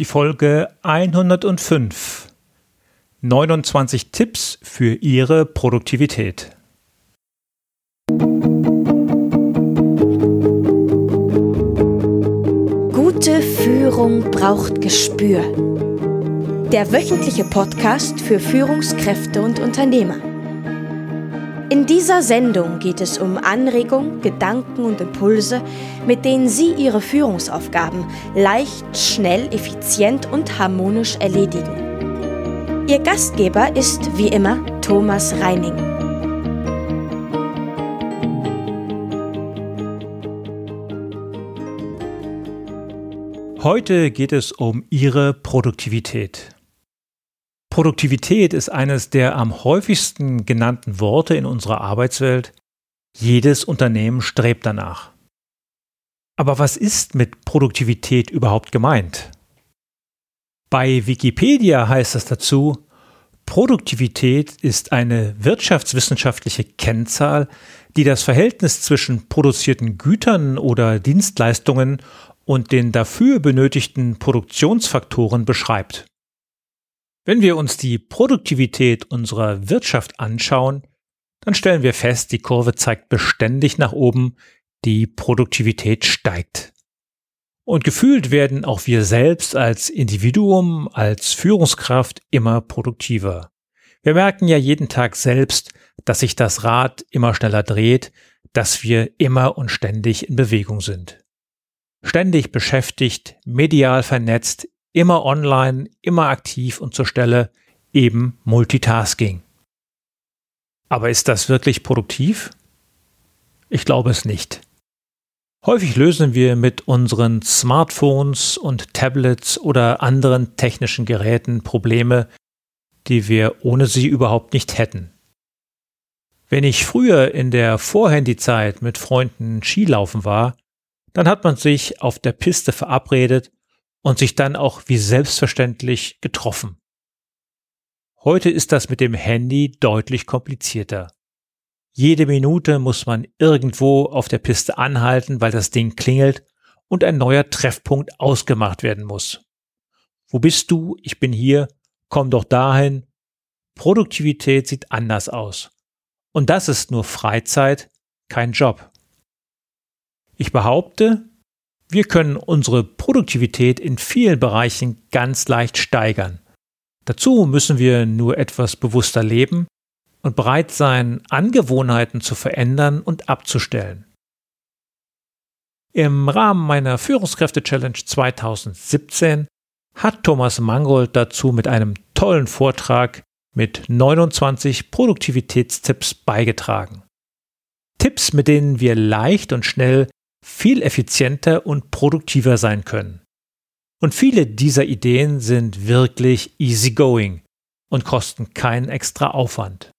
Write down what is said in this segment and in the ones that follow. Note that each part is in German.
die Folge 105. 29 Tipps für Ihre Produktivität. Gute Führung braucht Gespür. Der wöchentliche Podcast für Führungskräfte und Unternehmer. In dieser Sendung geht es um Anregungen, Gedanken und Impulse, mit denen Sie Ihre Führungsaufgaben leicht, schnell, effizient und harmonisch erledigen. Ihr Gastgeber ist wie immer Thomas Reining. Heute geht es um Ihre Produktivität. Produktivität ist eines der am häufigsten genannten Worte in unserer Arbeitswelt. Jedes Unternehmen strebt danach. Aber was ist mit Produktivität überhaupt gemeint? Bei Wikipedia heißt es dazu, Produktivität ist eine wirtschaftswissenschaftliche Kennzahl, die das Verhältnis zwischen produzierten Gütern oder Dienstleistungen und den dafür benötigten Produktionsfaktoren beschreibt. Wenn wir uns die Produktivität unserer Wirtschaft anschauen, dann stellen wir fest, die Kurve zeigt beständig nach oben, die Produktivität steigt. Und gefühlt werden auch wir selbst als Individuum, als Führungskraft immer produktiver. Wir merken ja jeden Tag selbst, dass sich das Rad immer schneller dreht, dass wir immer und ständig in Bewegung sind. Ständig beschäftigt, medial vernetzt, immer online, immer aktiv und zur Stelle, eben Multitasking. Aber ist das wirklich produktiv? Ich glaube es nicht. Häufig lösen wir mit unseren Smartphones und Tablets oder anderen technischen Geräten Probleme, die wir ohne sie überhaupt nicht hätten. Wenn ich früher in der Vorhandyzeit mit Freunden Skilaufen war, dann hat man sich auf der Piste verabredet und sich dann auch wie selbstverständlich getroffen. Heute ist das mit dem Handy deutlich komplizierter. Jede Minute muss man irgendwo auf der Piste anhalten, weil das Ding klingelt und ein neuer Treffpunkt ausgemacht werden muss. Wo bist du? Ich bin hier. Komm doch dahin. Produktivität sieht anders aus. Und das ist nur Freizeit, kein Job. Ich behaupte, wir können unsere Produktivität in vielen Bereichen ganz leicht steigern. Dazu müssen wir nur etwas bewusster leben und bereit sein, Angewohnheiten zu verändern und abzustellen. Im Rahmen meiner Führungskräfte-Challenge 2017 hat Thomas Mangold dazu mit einem tollen Vortrag mit 29 Produktivitätstipps beigetragen. Tipps, mit denen wir leicht und schnell viel effizienter und produktiver sein können. Und viele dieser Ideen sind wirklich easygoing und kosten keinen extra Aufwand.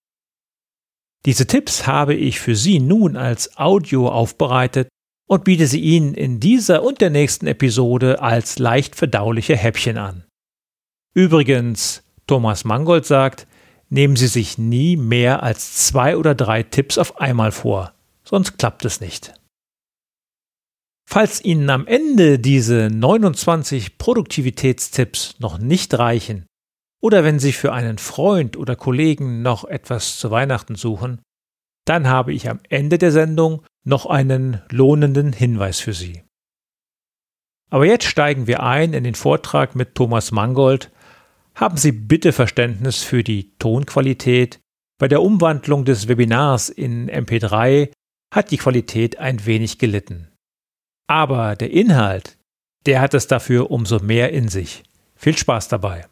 Diese Tipps habe ich für Sie nun als Audio aufbereitet und biete sie Ihnen in dieser und der nächsten Episode als leicht verdauliche Häppchen an. Übrigens, Thomas Mangold sagt, nehmen Sie sich nie mehr als zwei oder drei Tipps auf einmal vor, sonst klappt es nicht. Falls Ihnen am Ende diese 29 Produktivitätstipps noch nicht reichen oder wenn Sie für einen Freund oder Kollegen noch etwas zu Weihnachten suchen, dann habe ich am Ende der Sendung noch einen lohnenden Hinweis für Sie. Aber jetzt steigen wir ein in den Vortrag mit Thomas Mangold. Haben Sie bitte Verständnis für die Tonqualität. Bei der Umwandlung des Webinars in MP3 hat die Qualität ein wenig gelitten. Aber der Inhalt, der hat es dafür umso mehr in sich. Viel Spaß dabei.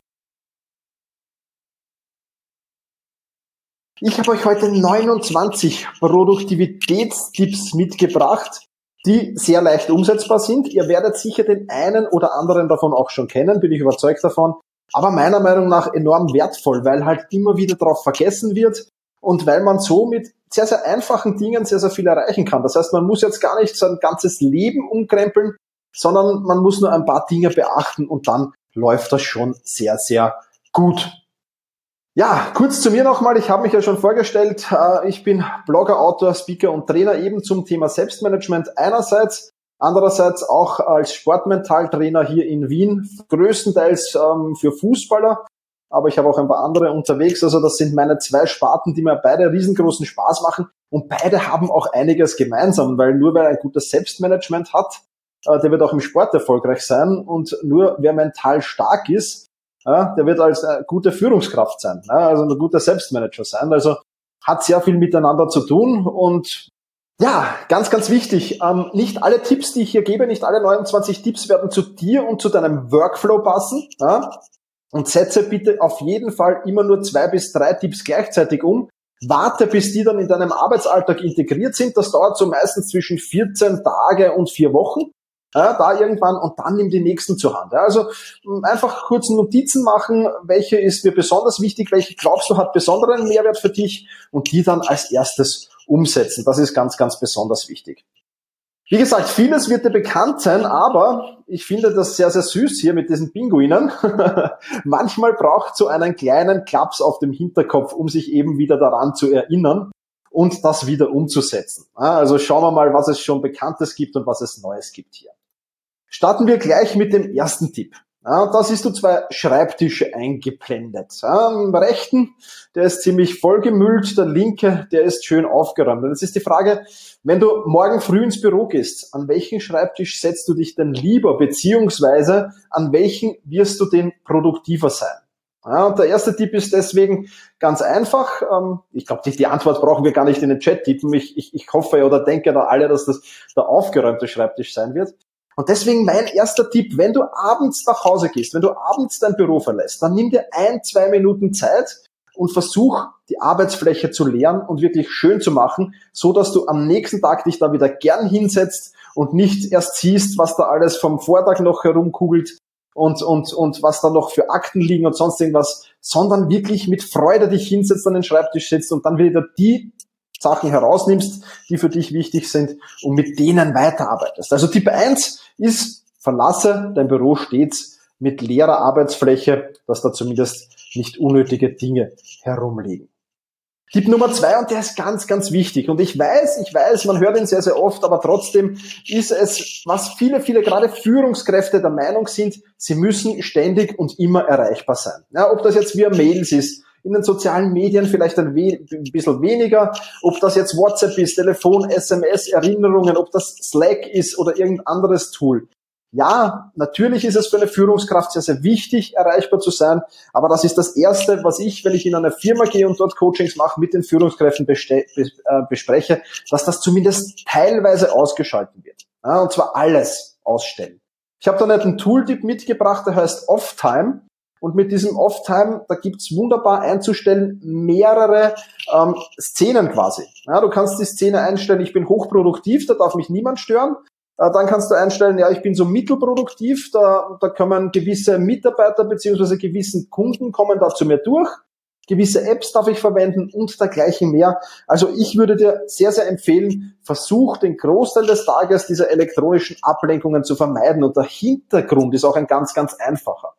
Ich habe euch heute 29 Produktivitätstipps mitgebracht, die sehr leicht umsetzbar sind. Ihr werdet sicher den einen oder anderen davon auch schon kennen, bin ich überzeugt davon. Aber meiner Meinung nach enorm wertvoll, weil halt immer wieder darauf vergessen wird und weil man so mit sehr, sehr einfachen Dingen sehr, sehr viel erreichen kann. Das heißt, man muss jetzt gar nicht sein ganzes Leben umkrempeln, sondern man muss nur ein paar Dinge beachten und dann läuft das schon sehr, sehr gut. Ja, kurz zu mir nochmal. Ich habe mich ja schon vorgestellt. Äh, ich bin Blogger, Autor, Speaker und Trainer eben zum Thema Selbstmanagement einerseits Andererseits auch als Sportmentaltrainer hier in Wien, größtenteils ähm, für Fußballer, aber ich habe auch ein paar andere unterwegs. Also das sind meine zwei Sparten, die mir beide riesengroßen Spaß machen. Und beide haben auch einiges gemeinsam, weil nur wer ein gutes Selbstmanagement hat, äh, der wird auch im Sport erfolgreich sein. Und nur wer mental stark ist, äh, der wird als äh, gute Führungskraft sein, also ein guter Selbstmanager sein. Also hat sehr viel miteinander zu tun und ja, ganz, ganz wichtig. Ähm, nicht alle Tipps, die ich hier gebe, nicht alle 29 Tipps werden zu dir und zu deinem Workflow passen. Und setze bitte auf jeden Fall immer nur zwei bis drei Tipps gleichzeitig um. Warte, bis die dann in deinem Arbeitsalltag integriert sind. Das dauert so meistens zwischen 14 Tage und vier Wochen. Ja, da irgendwann und dann nimm die nächsten zur Hand. Ja, also einfach kurz Notizen machen, welche ist dir besonders wichtig, welche glaubst du hat besonderen Mehrwert für dich und die dann als erstes umsetzen. Das ist ganz, ganz besonders wichtig. Wie gesagt, vieles wird dir bekannt sein, aber ich finde das sehr, sehr süß hier mit diesen Pinguinen. Manchmal braucht so einen kleinen Klaps auf dem Hinterkopf, um sich eben wieder daran zu erinnern und das wieder umzusetzen. Also schauen wir mal, was es schon Bekanntes gibt und was es Neues gibt hier. Starten wir gleich mit dem ersten Tipp. Ja, da siehst du zwei Schreibtische eingeblendet. Am rechten, der ist ziemlich vollgemüllt, der linke, der ist schön aufgeräumt. Und jetzt ist die Frage, wenn du morgen früh ins Büro gehst, an welchen Schreibtisch setzt du dich denn lieber, beziehungsweise an welchen wirst du denn produktiver sein? Ja, und der erste Tipp ist deswegen ganz einfach. Ähm, ich glaube, die, die, Antwort brauchen wir gar nicht in den Chat tippen. Ich, ich, ich hoffe oder denke da alle, dass das der aufgeräumte Schreibtisch sein wird. Und deswegen mein erster Tipp, wenn du abends nach Hause gehst, wenn du abends dein Büro verlässt, dann nimm dir ein, zwei Minuten Zeit und versuch, die Arbeitsfläche zu leeren und wirklich schön zu machen, so dass du am nächsten Tag dich da wieder gern hinsetzt und nicht erst siehst, was da alles vom Vortag noch herumkugelt und, und, und was da noch für Akten liegen und sonst irgendwas, sondern wirklich mit Freude dich hinsetzt, an den Schreibtisch sitzt und dann wieder die Sachen herausnimmst, die für dich wichtig sind und mit denen weiterarbeitest. Also Tipp 1 ist, verlasse dein Büro stets mit leerer Arbeitsfläche, dass da zumindest nicht unnötige Dinge herumliegen. Tipp Nummer zwei, und der ist ganz, ganz wichtig. Und ich weiß, ich weiß, man hört ihn sehr, sehr oft, aber trotzdem ist es, was viele, viele gerade Führungskräfte der Meinung sind, sie müssen ständig und immer erreichbar sein. Ja, ob das jetzt via Mails ist, in den sozialen Medien vielleicht ein, we ein bisschen weniger. Ob das jetzt WhatsApp ist, Telefon, SMS, Erinnerungen, ob das Slack ist oder irgendein anderes Tool. Ja, natürlich ist es für eine Führungskraft sehr, sehr wichtig, erreichbar zu sein, aber das ist das Erste, was ich, wenn ich in eine Firma gehe und dort Coachings mache, mit den Führungskräften äh, bespreche, dass das zumindest teilweise ausgeschalten wird. Ja, und zwar alles ausstellen. Ich habe da nicht einen Tooltip mitgebracht, der heißt Off-Time. Und mit diesem Off-Time, da gibt's wunderbar einzustellen mehrere ähm, Szenen quasi. Ja, du kannst die Szene einstellen, ich bin hochproduktiv, da darf mich niemand stören. Äh, dann kannst du einstellen, ja, ich bin so mittelproduktiv, da, da kommen gewisse Mitarbeiter beziehungsweise gewissen Kunden kommen da zu mir durch. Gewisse Apps darf ich verwenden und dergleichen mehr. Also ich würde dir sehr, sehr empfehlen, versuch den Großteil des Tages dieser elektronischen Ablenkungen zu vermeiden. Und der Hintergrund ist auch ein ganz, ganz einfacher.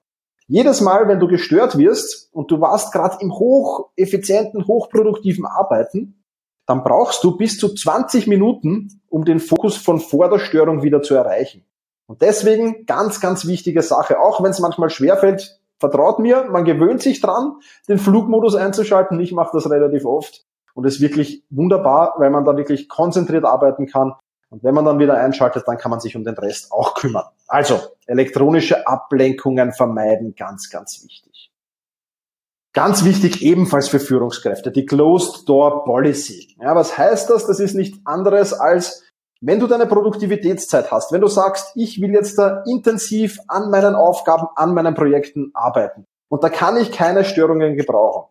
Jedes Mal, wenn du gestört wirst und du warst gerade im hocheffizienten, hochproduktiven Arbeiten, dann brauchst du bis zu 20 Minuten, um den Fokus von vor der Störung wieder zu erreichen. Und deswegen ganz, ganz wichtige Sache, auch wenn es manchmal schwerfällt, vertraut mir, man gewöhnt sich dran, den Flugmodus einzuschalten. Ich mache das relativ oft und ist wirklich wunderbar, weil man da wirklich konzentriert arbeiten kann und wenn man dann wieder einschaltet, dann kann man sich um den Rest auch kümmern. Also, elektronische Ablenkungen vermeiden, ganz, ganz wichtig. Ganz wichtig ebenfalls für Führungskräfte, die Closed Door Policy. Ja, was heißt das? Das ist nicht anderes als, wenn du deine Produktivitätszeit hast, wenn du sagst, ich will jetzt da intensiv an meinen Aufgaben, an meinen Projekten arbeiten und da kann ich keine Störungen gebrauchen,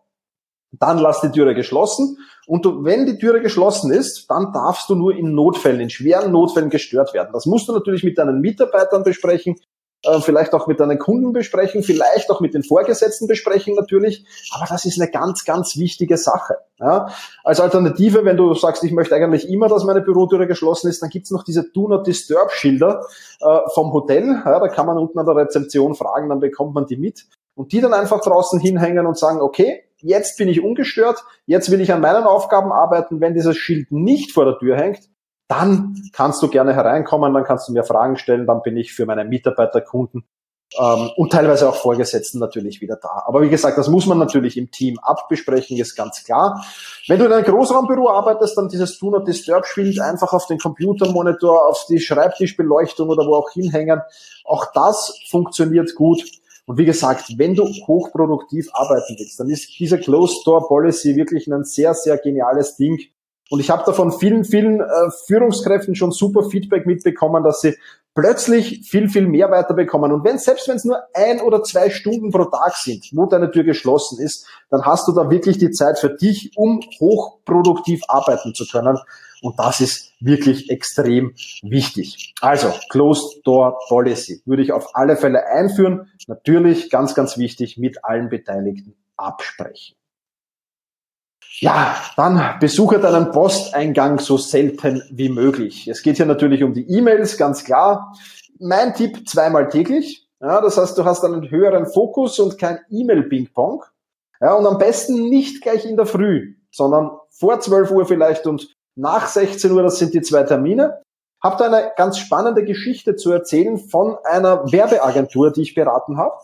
dann lass die Türe geschlossen. Und du, wenn die Türe geschlossen ist, dann darfst du nur in Notfällen, in schweren Notfällen gestört werden. Das musst du natürlich mit deinen Mitarbeitern besprechen, äh, vielleicht auch mit deinen Kunden besprechen, vielleicht auch mit den Vorgesetzten besprechen natürlich. Aber das ist eine ganz, ganz wichtige Sache. Ja? Als Alternative, wenn du sagst, ich möchte eigentlich immer, dass meine Bürotüre geschlossen ist, dann gibt's noch diese Do Not Disturb Schilder äh, vom Hotel. Ja, da kann man unten an der Rezeption fragen, dann bekommt man die mit. Und die dann einfach draußen hinhängen und sagen, okay, jetzt bin ich ungestört, jetzt will ich an meinen Aufgaben arbeiten. Wenn dieses Schild nicht vor der Tür hängt, dann kannst du gerne hereinkommen, dann kannst du mir Fragen stellen, dann bin ich für meine Mitarbeiterkunden ähm, und teilweise auch Vorgesetzten natürlich wieder da. Aber wie gesagt, das muss man natürlich im Team abbesprechen, ist ganz klar. Wenn du in einem Großraumbüro arbeitest, dann dieses Do Not Disturb Schild einfach auf den Computermonitor, auf die Schreibtischbeleuchtung oder wo auch hinhängen. Auch das funktioniert gut. Und wie gesagt, wenn du hochproduktiv arbeiten willst, dann ist diese Closed Door Policy wirklich ein sehr, sehr geniales Ding. Und ich habe da von vielen, vielen äh, Führungskräften schon super Feedback mitbekommen, dass sie plötzlich viel, viel mehr weiterbekommen. Und wenn, selbst wenn es nur ein oder zwei Stunden pro Tag sind, wo deine Tür geschlossen ist, dann hast du da wirklich die Zeit für dich, um hochproduktiv arbeiten zu können. Und das ist wirklich extrem wichtig. Also, Closed Door Policy würde ich auf alle Fälle einführen. Natürlich, ganz, ganz wichtig, mit allen Beteiligten absprechen. Ja, dann besuche deinen Posteingang so selten wie möglich. Es geht hier natürlich um die E-Mails, ganz klar. Mein Tipp zweimal täglich. Ja, das heißt, du hast einen höheren Fokus und kein E-Mail-Ping-Pong. Ja, und am besten nicht gleich in der Früh, sondern vor 12 Uhr vielleicht und nach 16 Uhr, das sind die zwei Termine habe da eine ganz spannende Geschichte zu erzählen von einer Werbeagentur, die ich beraten habe.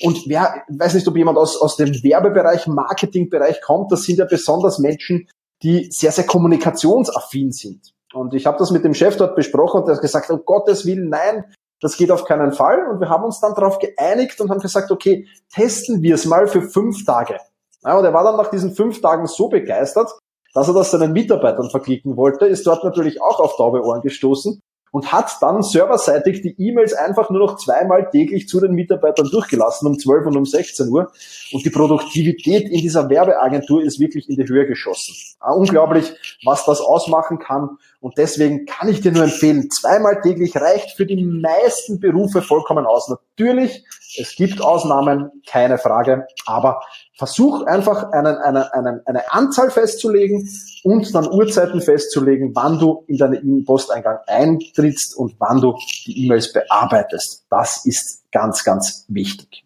Und wer, weiß nicht, ob jemand aus, aus dem Werbebereich, Marketingbereich kommt, das sind ja besonders Menschen, die sehr, sehr kommunikationsaffin sind. Und ich habe das mit dem Chef dort besprochen und er hat gesagt, um Gottes Willen, nein, das geht auf keinen Fall. Und wir haben uns dann darauf geeinigt und haben gesagt, okay, testen wir es mal für fünf Tage. Ja, und er war dann nach diesen fünf Tagen so begeistert, dass er das seinen Mitarbeitern verklicken wollte, ist dort natürlich auch auf taube Ohren gestoßen und hat dann serverseitig die E-Mails einfach nur noch zweimal täglich zu den Mitarbeitern durchgelassen, um 12 und um 16 Uhr. Und die Produktivität in dieser Werbeagentur ist wirklich in die Höhe geschossen. Unglaublich, was das ausmachen kann. Und deswegen kann ich dir nur empfehlen, zweimal täglich reicht für die meisten Berufe vollkommen aus. Natürlich, es gibt Ausnahmen, keine Frage, aber Versuch einfach einen, einen, einen, eine Anzahl festzulegen und dann Uhrzeiten festzulegen, wann du in deinen Posteingang eintrittst und wann du die E-Mails bearbeitest. Das ist ganz, ganz wichtig.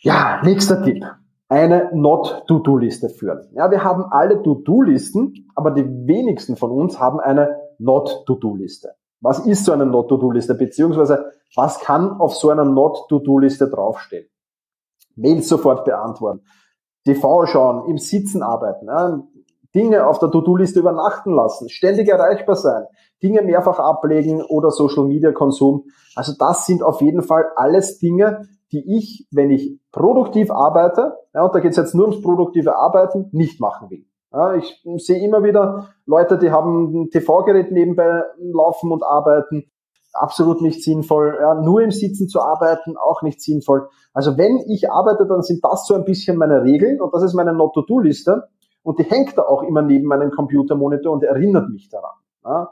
Ja, nächster Tipp. Eine Not-To-Do-Liste führen. Ja, wir haben alle To-Do-Listen, aber die wenigsten von uns haben eine Not-To-Do-Liste. Was ist so eine Not-To-Do-Liste? Beziehungsweise was kann auf so einer Not-To-Do-Liste draufstehen? Mails sofort beantworten, TV schauen, im Sitzen arbeiten, ja, Dinge auf der To-Do-Liste übernachten lassen, ständig erreichbar sein, Dinge mehrfach ablegen oder Social Media Konsum. Also das sind auf jeden Fall alles Dinge, die ich, wenn ich produktiv arbeite, ja, und da geht es jetzt nur ums produktive Arbeiten, nicht machen will. Ja, ich sehe immer wieder Leute, die haben ein TV-Gerät nebenbei laufen und arbeiten, absolut nicht sinnvoll. Ja, nur im Sitzen zu arbeiten, auch nicht sinnvoll. Also wenn ich arbeite, dann sind das so ein bisschen meine Regeln und das ist meine Not-to-Do-Liste und die hängt da auch immer neben meinem Computermonitor und erinnert mich daran. Ja.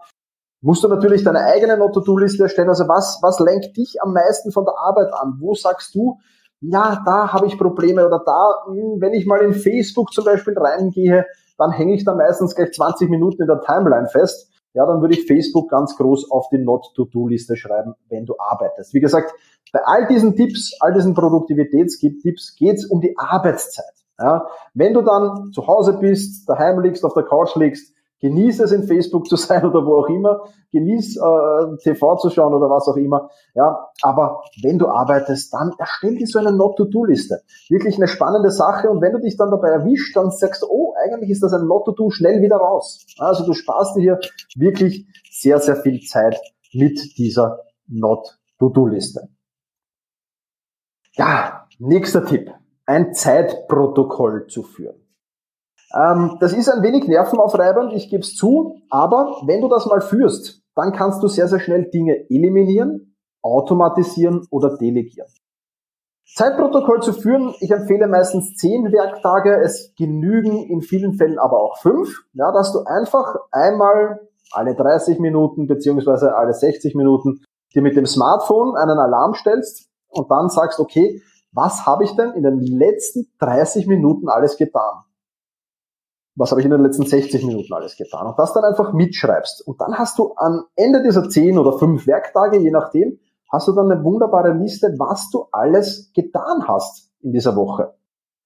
Musst du natürlich deine eigene Not-to-Do-Liste erstellen. Also was, was lenkt dich am meisten von der Arbeit an? Wo sagst du, ja, da habe ich Probleme oder da, hm, wenn ich mal in Facebook zum Beispiel reingehe, dann hänge ich da meistens gleich 20 Minuten in der Timeline fest ja, dann würde ich Facebook ganz groß auf die Not-to-Do-Liste schreiben, wenn du arbeitest. Wie gesagt, bei all diesen Tipps, all diesen Produktivitätstipps geht es um die Arbeitszeit. Ja, wenn du dann zu Hause bist, daheim liegst, auf der Couch liegst, Genieß es in Facebook zu sein oder wo auch immer. Genieß äh, TV zu schauen oder was auch immer. Ja, aber wenn du arbeitest, dann erstell dir so eine Not-to-Do-Liste. Wirklich eine spannende Sache. Und wenn du dich dann dabei erwischt, dann sagst du, oh, eigentlich ist das ein Not-to-Do, schnell wieder raus. Also du sparst dir hier wirklich sehr, sehr viel Zeit mit dieser Not-to-Do-Liste. Ja, nächster Tipp. Ein Zeitprotokoll zu führen. Ähm, das ist ein wenig nervenaufreibend, ich gebe es zu, aber wenn du das mal führst, dann kannst du sehr, sehr schnell Dinge eliminieren, automatisieren oder delegieren. Zeitprotokoll zu führen, ich empfehle meistens zehn Werktage, es genügen in vielen Fällen aber auch fünf, ja, dass du einfach einmal alle 30 Minuten beziehungsweise alle 60 Minuten dir mit dem Smartphone einen Alarm stellst und dann sagst, okay, was habe ich denn in den letzten 30 Minuten alles getan? Was habe ich in den letzten 60 Minuten alles getan und das dann einfach mitschreibst. Und dann hast du am Ende dieser 10 oder 5 Werktage, je nachdem, hast du dann eine wunderbare Liste, was du alles getan hast in dieser Woche.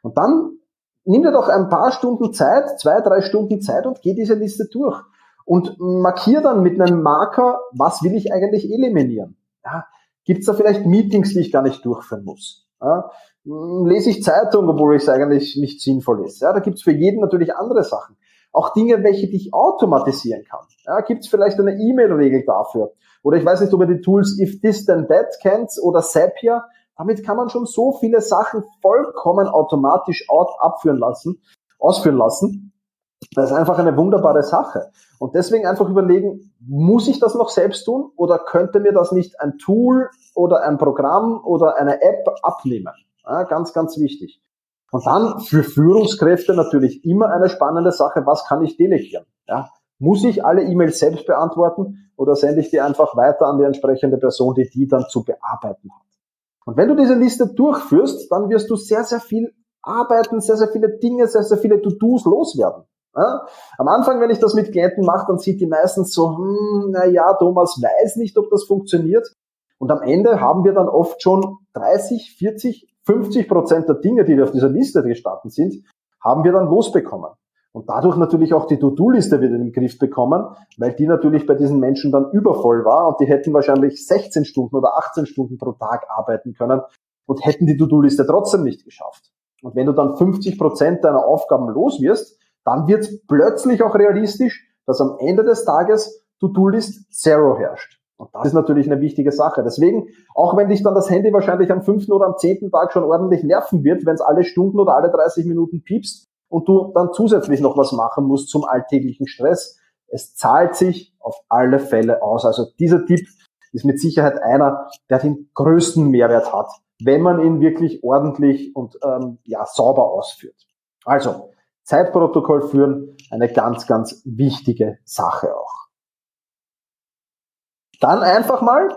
Und dann nimm dir doch ein paar Stunden Zeit, zwei, drei Stunden Zeit und geh diese Liste durch. und markiere dann mit einem Marker, was will ich eigentlich eliminieren. Ja, Gibt es da vielleicht Meetings, die ich gar nicht durchführen muss? Ja, lese ich Zeitung, obwohl es eigentlich nicht sinnvoll ist. Ja, da gibt es für jeden natürlich andere Sachen. Auch Dinge, welche ich automatisieren kann. Ja, gibt es vielleicht eine E-Mail-Regel dafür? Oder ich weiß nicht, ob ihr die Tools If This Then That kennt oder Zapier. Damit kann man schon so viele Sachen vollkommen automatisch abführen lassen, ausführen lassen. Das ist einfach eine wunderbare Sache. Und deswegen einfach überlegen, muss ich das noch selbst tun oder könnte mir das nicht ein Tool oder ein Programm oder eine App abnehmen? Ja, ganz, ganz wichtig. Und dann für Führungskräfte natürlich immer eine spannende Sache, was kann ich delegieren? Ja, muss ich alle E-Mails selbst beantworten oder sende ich die einfach weiter an die entsprechende Person, die die dann zu bearbeiten hat? Und wenn du diese Liste durchführst, dann wirst du sehr, sehr viel arbeiten, sehr, sehr viele Dinge, sehr, sehr viele To-Dos loswerden. Ja? Am Anfang, wenn ich das mit Klienten mache, dann sieht die meistens so, hm, na ja, Thomas weiß nicht, ob das funktioniert. Und am Ende haben wir dann oft schon 30, 40, 50 Prozent der Dinge, die auf dieser Liste gestanden sind, haben wir dann losbekommen. Und dadurch natürlich auch die To-Do-Liste wieder in den Griff bekommen, weil die natürlich bei diesen Menschen dann übervoll war und die hätten wahrscheinlich 16 Stunden oder 18 Stunden pro Tag arbeiten können und hätten die To-Do-Liste trotzdem nicht geschafft. Und wenn du dann 50 Prozent deiner Aufgaben los wirst, dann wird es plötzlich auch realistisch, dass am Ende des Tages To-Do-List Zero herrscht. Und das ist natürlich eine wichtige Sache. Deswegen, auch wenn dich dann das Handy wahrscheinlich am fünften oder am zehnten Tag schon ordentlich nerven wird, wenn es alle Stunden oder alle 30 Minuten piepst und du dann zusätzlich noch was machen musst zum alltäglichen Stress, es zahlt sich auf alle Fälle aus. Also dieser Tipp ist mit Sicherheit einer, der den größten Mehrwert hat, wenn man ihn wirklich ordentlich und ähm, ja sauber ausführt. Also Zeitprotokoll führen, eine ganz, ganz wichtige Sache auch. Dann einfach mal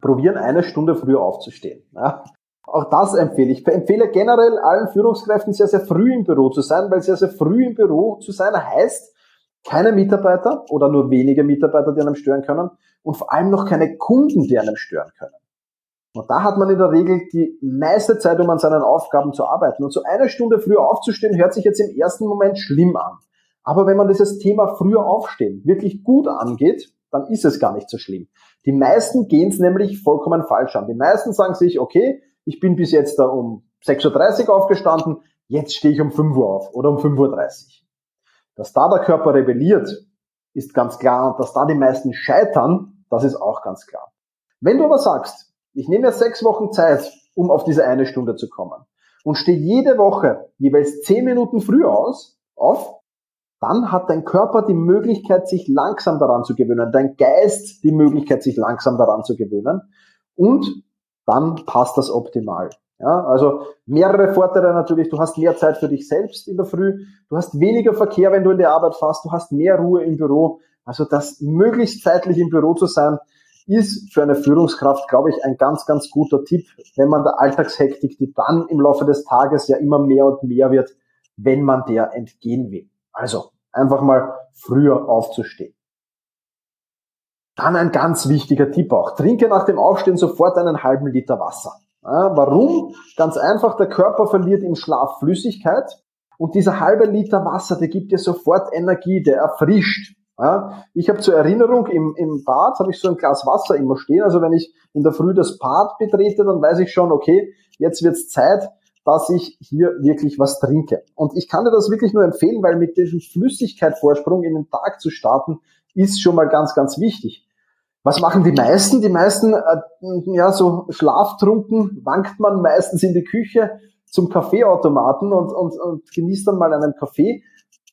probieren, eine Stunde früher aufzustehen. Ja. Auch das empfehle ich. Ich empfehle generell allen Führungskräften sehr, sehr früh im Büro zu sein, weil sehr, sehr früh im Büro zu sein heißt, keine Mitarbeiter oder nur wenige Mitarbeiter, die einem stören können und vor allem noch keine Kunden, die einem stören können. Und da hat man in der Regel die meiste Zeit, um an seinen Aufgaben zu arbeiten. Und so eine Stunde früher aufzustehen, hört sich jetzt im ersten Moment schlimm an. Aber wenn man dieses Thema früher aufstehen wirklich gut angeht, dann ist es gar nicht so schlimm. Die meisten gehen es nämlich vollkommen falsch an. Die meisten sagen sich, okay, ich bin bis jetzt da um 6.30 Uhr aufgestanden, jetzt stehe ich um 5 Uhr auf oder um 5.30 Uhr. Dass da der Körper rebelliert, ist ganz klar. Und dass da die meisten scheitern, das ist auch ganz klar. Wenn du aber sagst, ich nehme mir sechs Wochen Zeit, um auf diese eine Stunde zu kommen und stehe jede Woche jeweils zehn Minuten früher aus, auf, dann hat dein Körper die Möglichkeit, sich langsam daran zu gewöhnen, dein Geist die Möglichkeit, sich langsam daran zu gewöhnen und dann passt das optimal. Ja, also mehrere Vorteile natürlich. Du hast mehr Zeit für dich selbst in der Früh. Du hast weniger Verkehr, wenn du in die Arbeit fährst. Du hast mehr Ruhe im Büro. Also das möglichst zeitlich im Büro zu sein, ist für eine Führungskraft, glaube ich, ein ganz, ganz guter Tipp, wenn man der Alltagshektik, die dann im Laufe des Tages ja immer mehr und mehr wird, wenn man der entgehen will. Also einfach mal früher aufzustehen. Dann ein ganz wichtiger Tipp auch. Trinke nach dem Aufstehen sofort einen halben Liter Wasser. Ja, warum? Ganz einfach, der Körper verliert im Schlaf Flüssigkeit und dieser halbe Liter Wasser, der gibt dir sofort Energie, der erfrischt. Ja, ich habe zur Erinnerung, im, im Bad habe ich so ein Glas Wasser immer stehen. Also wenn ich in der Früh das Bad betrete, dann weiß ich schon, okay, jetzt wird's Zeit, dass ich hier wirklich was trinke. Und ich kann dir das wirklich nur empfehlen, weil mit diesem Flüssigkeitvorsprung in den Tag zu starten, ist schon mal ganz, ganz wichtig. Was machen die meisten? Die meisten, äh, ja, so schlaftrunken wankt man meistens in die Küche zum Kaffeeautomaten und, und, und genießt dann mal einen Kaffee.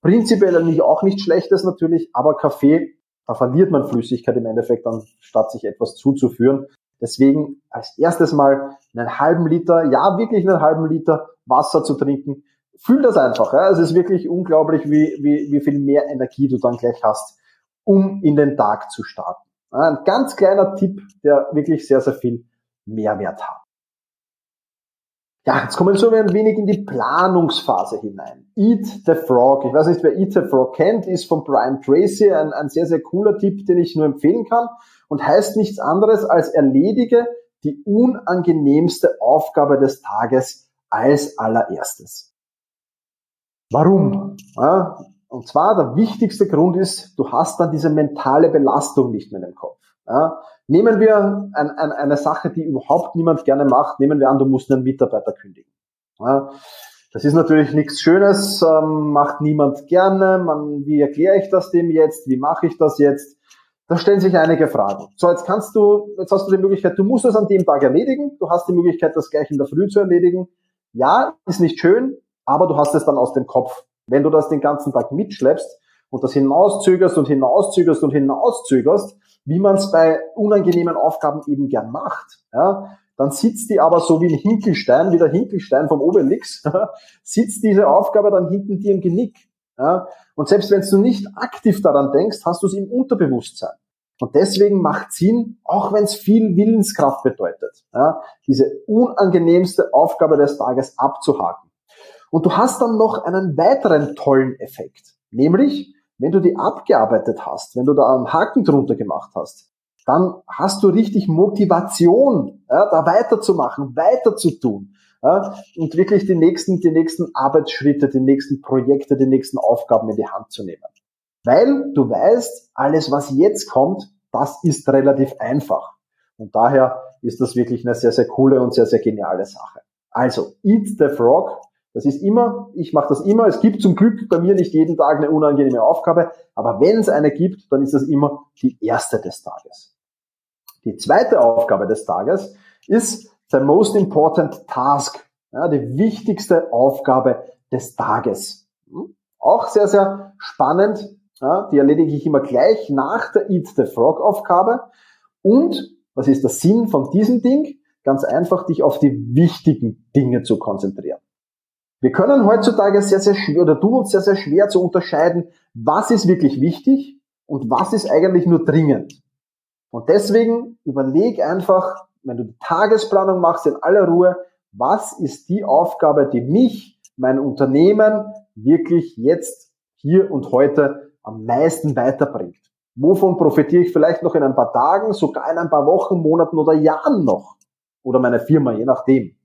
Prinzipiell nicht, auch nicht schlechtes natürlich, aber Kaffee, da verliert man Flüssigkeit im Endeffekt, anstatt sich etwas zuzuführen. Deswegen als erstes mal einen halben Liter, ja wirklich einen halben Liter Wasser zu trinken. Fühl das einfach. Ja? Es ist wirklich unglaublich, wie, wie, wie viel mehr Energie du dann gleich hast, um in den Tag zu starten. Ein ganz kleiner Tipp, der wirklich sehr, sehr viel Mehrwert hat. Ja, jetzt kommen wir ein wenig in die Planungsphase hinein. Eat the Frog. Ich weiß nicht, wer Eat the Frog kennt, ist von Brian Tracy ein, ein sehr, sehr cooler Tipp, den ich nur empfehlen kann und heißt nichts anderes als erledige die unangenehmste Aufgabe des Tages als allererstes. Warum? Ja, Und zwar der wichtigste Grund ist, du hast dann diese mentale Belastung nicht mehr im Kopf. Ja, nehmen wir ein, ein, eine Sache, die überhaupt niemand gerne macht. Nehmen wir an, du musst einen Mitarbeiter kündigen. Ja, das ist natürlich nichts Schönes, ähm, macht niemand gerne. Man, wie erkläre ich das dem jetzt? Wie mache ich das jetzt? Da stellen sich einige Fragen. So, jetzt kannst du, jetzt hast du die Möglichkeit, du musst es an dem Tag erledigen. Du hast die Möglichkeit, das gleich in der Früh zu erledigen. Ja, ist nicht schön, aber du hast es dann aus dem Kopf. Wenn du das den ganzen Tag mitschleppst und das hinauszögerst und hinauszögerst und hinauszögerst, wie man es bei unangenehmen Aufgaben eben gern macht, ja, dann sitzt die aber so wie ein Hinkelstein, wie der Hinkelstein vom Obelix, sitzt diese Aufgabe dann hinten dir im Genick. Ja? Und selbst wenn du nicht aktiv daran denkst, hast du es im Unterbewusstsein. Und deswegen macht Sinn, auch wenn es viel Willenskraft bedeutet, ja, diese unangenehmste Aufgabe des Tages abzuhaken. Und du hast dann noch einen weiteren tollen Effekt, nämlich wenn du die abgearbeitet hast, wenn du da einen Haken drunter gemacht hast, dann hast du richtig Motivation, ja, da weiterzumachen, weiterzutun ja, und wirklich die nächsten, die nächsten Arbeitsschritte, die nächsten Projekte, die nächsten Aufgaben in die Hand zu nehmen. Weil du weißt, alles, was jetzt kommt, das ist relativ einfach. Und daher ist das wirklich eine sehr, sehr coole und sehr, sehr geniale Sache. Also, Eat the Frog, das ist immer, ich mache das immer, es gibt zum Glück bei mir nicht jeden Tag eine unangenehme Aufgabe, aber wenn es eine gibt, dann ist das immer die erste des Tages. Die zweite Aufgabe des Tages ist the most important task, ja, die wichtigste Aufgabe des Tages. Hm? Auch sehr, sehr spannend. Ja, die erledige ich immer gleich nach der Eat the Frog Aufgabe. Und was ist der Sinn von diesem Ding? Ganz einfach, dich auf die wichtigen Dinge zu konzentrieren. Wir können heutzutage sehr, sehr schwer oder tun uns sehr, sehr schwer zu unterscheiden, was ist wirklich wichtig und was ist eigentlich nur dringend. Und deswegen überleg einfach, wenn du die Tagesplanung machst in aller Ruhe, was ist die Aufgabe, die mich, mein Unternehmen wirklich jetzt, hier und heute am meisten weiterbringt? Wovon profitiere ich vielleicht noch in ein paar Tagen, sogar in ein paar Wochen, Monaten oder Jahren noch? Oder meine Firma, je nachdem.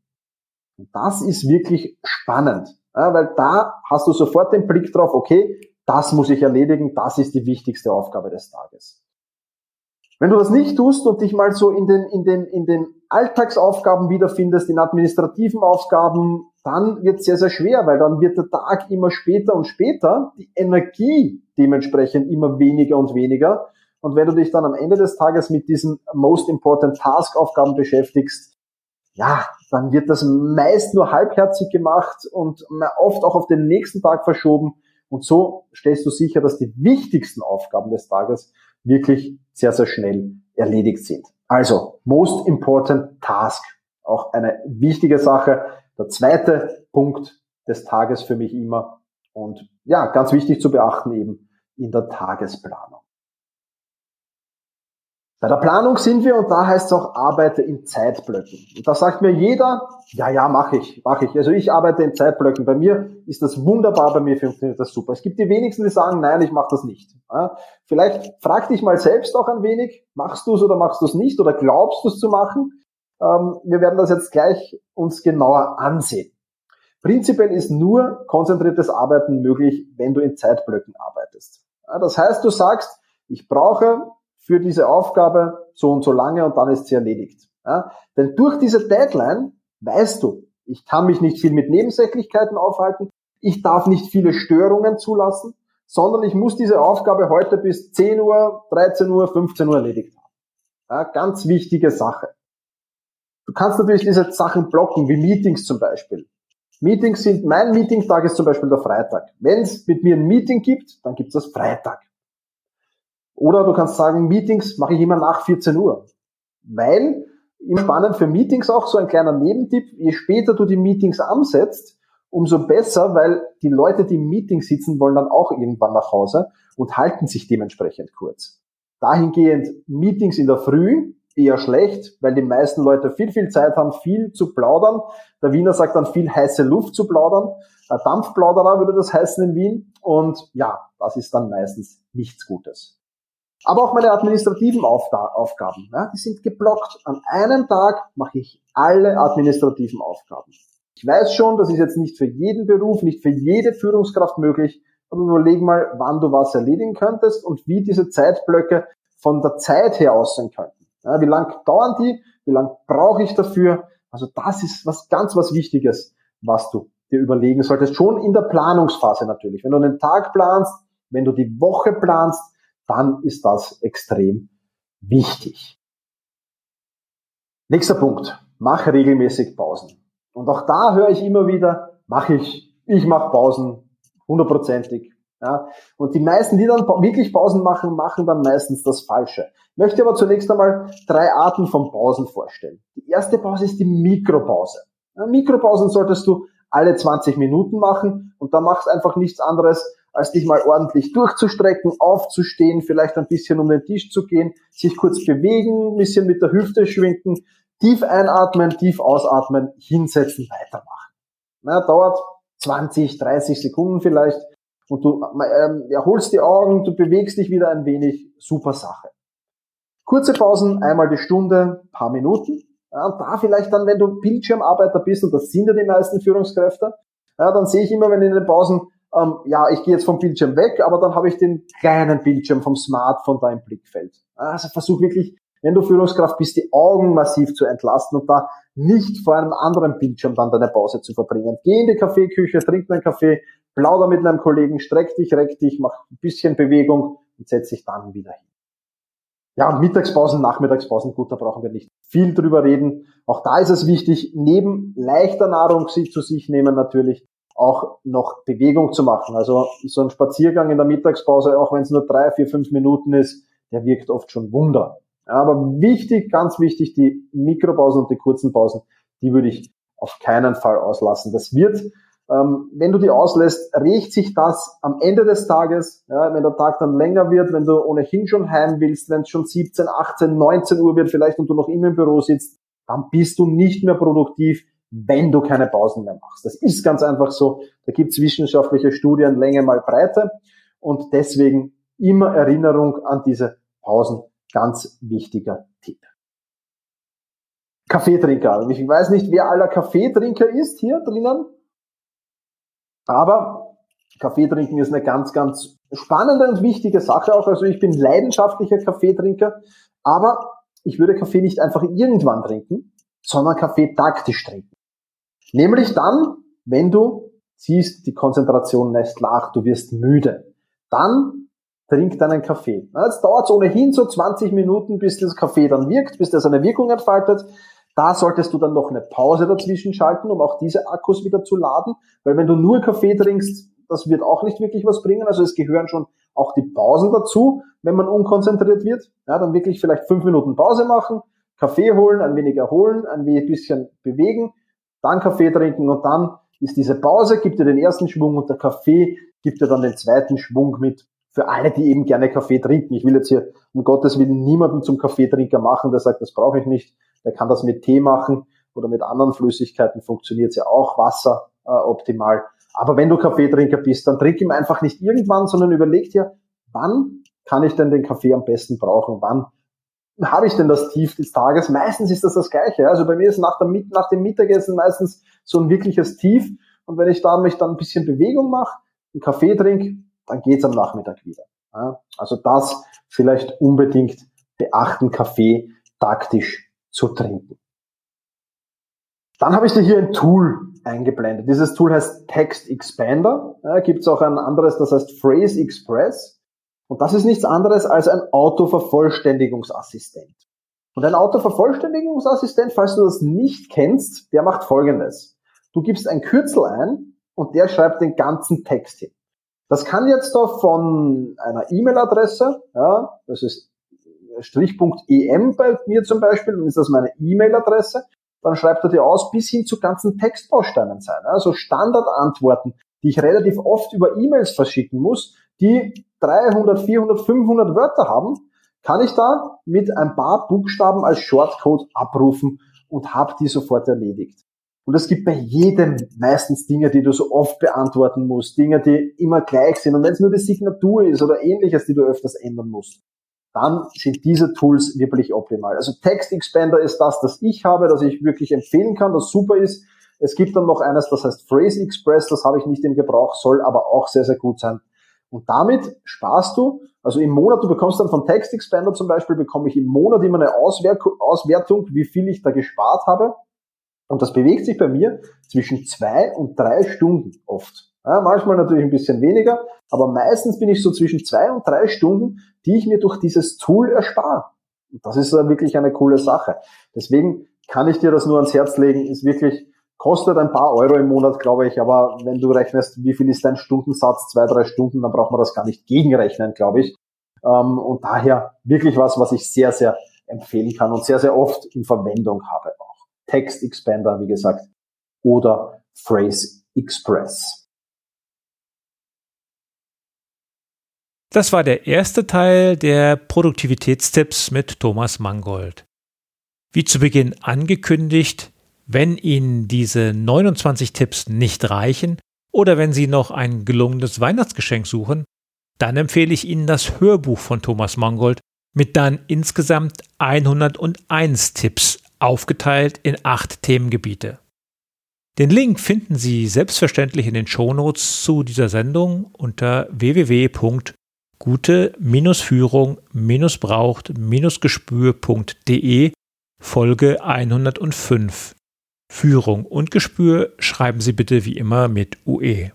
Und das ist wirklich spannend, weil da hast du sofort den Blick drauf, okay, das muss ich erledigen, das ist die wichtigste Aufgabe des Tages. Wenn du das nicht tust und dich mal so in den, in den, in den Alltagsaufgaben wiederfindest, in administrativen Aufgaben, dann wird es sehr, sehr schwer, weil dann wird der Tag immer später und später, die Energie dementsprechend immer weniger und weniger. Und wenn du dich dann am Ende des Tages mit diesen Most Important Task Aufgaben beschäftigst, ja, dann wird das meist nur halbherzig gemacht und oft auch auf den nächsten Tag verschoben. Und so stellst du sicher, dass die wichtigsten Aufgaben des Tages wirklich sehr, sehr schnell erledigt sind. Also, most important task. Auch eine wichtige Sache. Der zweite Punkt des Tages für mich immer. Und ja, ganz wichtig zu beachten eben in der Tagesplanung. Bei der Planung sind wir und da heißt es auch, arbeite in Zeitblöcken. Und da sagt mir jeder, ja, ja, mache ich, mache ich. Also ich arbeite in Zeitblöcken. Bei mir ist das wunderbar, bei mir funktioniert das super. Es gibt die wenigsten, die sagen, nein, ich mache das nicht. Ja, vielleicht frag dich mal selbst auch ein wenig, machst du es oder machst du es nicht oder glaubst du es zu machen? Ähm, wir werden das jetzt gleich uns genauer ansehen. Prinzipiell ist nur konzentriertes Arbeiten möglich, wenn du in Zeitblöcken arbeitest. Ja, das heißt, du sagst, ich brauche für diese Aufgabe so und so lange und dann ist sie erledigt. Ja? Denn durch diese Deadline weißt du, ich kann mich nicht viel mit Nebensächlichkeiten aufhalten, ich darf nicht viele Störungen zulassen, sondern ich muss diese Aufgabe heute bis 10 Uhr, 13 Uhr, 15 Uhr erledigt haben. Ja, ganz wichtige Sache. Du kannst natürlich diese Sachen blocken, wie Meetings zum Beispiel. Meetings sind, mein Meetingtag ist zum Beispiel der Freitag. Wenn es mit mir ein Meeting gibt, dann gibt es das Freitag. Oder du kannst sagen, Meetings mache ich immer nach 14 Uhr. Weil, immer spannend für Meetings auch so ein kleiner Nebentipp, je später du die Meetings ansetzt, umso besser, weil die Leute, die im Meeting sitzen, wollen dann auch irgendwann nach Hause und halten sich dementsprechend kurz. Dahingehend Meetings in der Früh eher schlecht, weil die meisten Leute viel, viel Zeit haben, viel zu plaudern. Der Wiener sagt dann viel heiße Luft zu plaudern. Dampfplauderer würde das heißen in Wien. Und ja, das ist dann meistens nichts Gutes. Aber auch meine administrativen Aufgaben, ja, die sind geblockt. An einem Tag mache ich alle administrativen Aufgaben. Ich weiß schon, das ist jetzt nicht für jeden Beruf, nicht für jede Führungskraft möglich, aber überleg mal, wann du was erledigen könntest und wie diese Zeitblöcke von der Zeit her aussehen könnten. Ja, wie lang dauern die? Wie lang brauche ich dafür? Also das ist was ganz was Wichtiges, was du dir überlegen solltest. Schon in der Planungsphase natürlich. Wenn du einen Tag planst, wenn du die Woche planst, dann ist das extrem wichtig. Nächster Punkt. Mach regelmäßig Pausen. Und auch da höre ich immer wieder, mache ich, ich mache Pausen hundertprozentig. Ja, und die meisten, die dann wirklich Pausen machen, machen dann meistens das Falsche. Ich möchte aber zunächst einmal drei Arten von Pausen vorstellen. Die erste Pause ist die Mikropause. Ja, Mikropausen solltest du alle 20 Minuten machen und da machst einfach nichts anderes, als dich mal ordentlich durchzustrecken, aufzustehen, vielleicht ein bisschen um den Tisch zu gehen, sich kurz bewegen, ein bisschen mit der Hüfte schwinken, tief einatmen, tief ausatmen, hinsetzen, weitermachen. Na, dauert 20, 30 Sekunden vielleicht und du ähm, erholst die Augen, du bewegst dich wieder ein wenig, super Sache. Kurze Pausen, einmal die Stunde, paar Minuten. Ja, da vielleicht dann, wenn du Bildschirmarbeiter bist, und das sind ja die meisten Führungskräfte, ja, dann sehe ich immer, wenn in den Pausen, ähm, ja, ich gehe jetzt vom Bildschirm weg, aber dann habe ich den kleinen Bildschirm vom Smartphone da im Blickfeld. Also versuch wirklich, wenn du Führungskraft bist, die Augen massiv zu entlasten und da nicht vor einem anderen Bildschirm dann deine Pause zu verbringen. Geh in die Kaffeeküche, trink einen Kaffee, plauder mit einem Kollegen, streck dich, reck dich, mach ein bisschen Bewegung und setz dich dann wieder hin. Ja, und Mittagspausen, Nachmittagspausen, gut, da brauchen wir nicht viel drüber reden. Auch da ist es wichtig, neben leichter Nahrung zu sich nehmen natürlich auch noch Bewegung zu machen. Also so ein Spaziergang in der Mittagspause, auch wenn es nur drei, vier, fünf Minuten ist, der wirkt oft schon Wunder. Aber wichtig, ganz wichtig, die Mikropausen und die kurzen Pausen, die würde ich auf keinen Fall auslassen. Das wird ähm, wenn du die auslässt, rächt sich das am Ende des Tages, ja, wenn der Tag dann länger wird, wenn du ohnehin schon heim willst, wenn es schon 17, 18, 19 Uhr wird vielleicht und du noch immer im Büro sitzt, dann bist du nicht mehr produktiv, wenn du keine Pausen mehr machst. Das ist ganz einfach so. Da gibt es wissenschaftliche Studien Länge mal Breite und deswegen immer Erinnerung an diese Pausen. Ganz wichtiger Tipp. Kaffeetrinker. Ich weiß nicht, wer aller Kaffeetrinker ist hier drinnen. Aber Kaffee trinken ist eine ganz, ganz spannende und wichtige Sache auch. Also ich bin leidenschaftlicher Kaffeetrinker, aber ich würde Kaffee nicht einfach irgendwann trinken, sondern Kaffee taktisch trinken. Nämlich dann, wenn du siehst, die Konzentration lässt nach, du wirst müde. Dann trink deinen Kaffee. Jetzt dauert es ohnehin so 20 Minuten, bis das Kaffee dann wirkt, bis der seine Wirkung entfaltet. Da solltest du dann noch eine Pause dazwischen schalten, um auch diese Akkus wieder zu laden, weil wenn du nur Kaffee trinkst, das wird auch nicht wirklich was bringen. Also es gehören schon auch die Pausen dazu, wenn man unkonzentriert wird. Ja, dann wirklich vielleicht fünf Minuten Pause machen, Kaffee holen, ein wenig erholen, ein bisschen bewegen, dann Kaffee trinken und dann ist diese Pause, gibt dir den ersten Schwung und der Kaffee gibt dir dann den zweiten Schwung mit. Für alle, die eben gerne Kaffee trinken. Ich will jetzt hier um Gottes Willen niemanden zum Kaffeetrinker machen, der sagt, das brauche ich nicht. Der kann das mit Tee machen oder mit anderen Flüssigkeiten funktioniert ja auch, Wasser äh, optimal. Aber wenn du Kaffeetrinker bist, dann trink ihm einfach nicht irgendwann, sondern überleg dir, wann kann ich denn den Kaffee am besten brauchen? Wann habe ich denn das Tief des Tages? Meistens ist das das Gleiche. Also bei mir ist nach, der, nach dem Mittagessen meistens so ein wirkliches Tief. Und wenn ich da mich dann ein bisschen Bewegung mache, einen Kaffee trinke, dann geht's am Nachmittag wieder. Also das vielleicht unbedingt beachten, Kaffee taktisch zu trinken. Dann habe ich dir hier ein Tool eingeblendet. Dieses Tool heißt Text Expander. Ja, Gibt es auch ein anderes, das heißt Phrase Express. Und das ist nichts anderes als ein Autovervollständigungsassistent. Und ein Autovervollständigungsassistent, falls du das nicht kennst, der macht Folgendes. Du gibst ein Kürzel ein und der schreibt den ganzen Text hin. Das kann jetzt da von einer E-Mail-Adresse, ja, das ist Strich.em bei mir zum Beispiel, dann ist das meine E-Mail-Adresse, dann schreibt er dir aus bis hin zu ganzen Textbausteinen sein. Also Standardantworten, die ich relativ oft über E-Mails verschicken muss, die 300, 400, 500 Wörter haben, kann ich da mit ein paar Buchstaben als Shortcode abrufen und habe die sofort erledigt. Und es gibt bei jedem meistens Dinge, die du so oft beantworten musst, Dinge, die immer gleich sind. Und wenn es nur die Signatur ist oder ähnliches, die du öfters ändern musst, dann sind diese Tools wirklich optimal. Also Text Expander ist das, das ich habe, das ich wirklich empfehlen kann, das super ist. Es gibt dann noch eines, das heißt Phrase Express, das habe ich nicht im Gebrauch, soll aber auch sehr, sehr gut sein. Und damit sparst du, also im Monat, du bekommst dann von Text Expander zum Beispiel, bekomme ich im Monat immer eine Auswertung, wie viel ich da gespart habe. Und das bewegt sich bei mir zwischen zwei und drei Stunden oft. Ja, manchmal natürlich ein bisschen weniger, aber meistens bin ich so zwischen zwei und drei Stunden, die ich mir durch dieses Tool erspare. Und das ist wirklich eine coole Sache. Deswegen kann ich dir das nur ans Herz legen, ist wirklich, kostet ein paar Euro im Monat, glaube ich, aber wenn du rechnest, wie viel ist dein Stundensatz, zwei, drei Stunden, dann braucht man das gar nicht gegenrechnen, glaube ich. Ähm, und daher wirklich was, was ich sehr, sehr empfehlen kann und sehr, sehr oft in Verwendung habe auch. Text Expander, wie gesagt, oder Phrase Express. Das war der erste Teil der Produktivitätstipps mit Thomas Mangold. Wie zu Beginn angekündigt, wenn Ihnen diese 29 Tipps nicht reichen oder wenn Sie noch ein gelungenes Weihnachtsgeschenk suchen, dann empfehle ich Ihnen das Hörbuch von Thomas Mangold mit dann insgesamt 101 Tipps aufgeteilt in acht Themengebiete. Den Link finden Sie selbstverständlich in den Shownotes zu dieser Sendung unter www.gute-führung-braucht-gespür.de Folge 105. Führung und Gespür schreiben Sie bitte wie immer mit UE.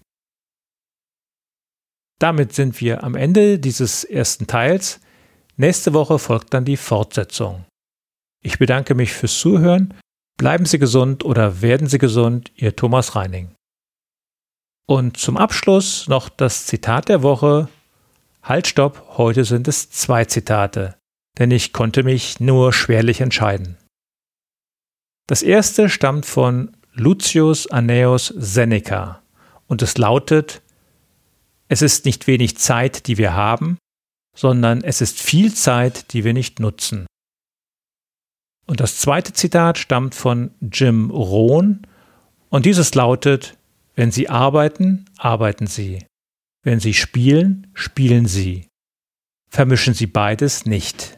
Damit sind wir am Ende dieses ersten Teils. Nächste Woche folgt dann die Fortsetzung. Ich bedanke mich fürs Zuhören. Bleiben Sie gesund oder werden Sie gesund, Ihr Thomas Reining. Und zum Abschluss noch das Zitat der Woche. Halt, stopp, heute sind es zwei Zitate, denn ich konnte mich nur schwerlich entscheiden. Das erste stammt von Lucius Annaeus Seneca und es lautet, es ist nicht wenig Zeit, die wir haben, sondern es ist viel Zeit, die wir nicht nutzen. Und das zweite Zitat stammt von Jim Rohn und dieses lautet, wenn Sie arbeiten, arbeiten Sie. Wenn Sie spielen, spielen Sie. Vermischen Sie beides nicht.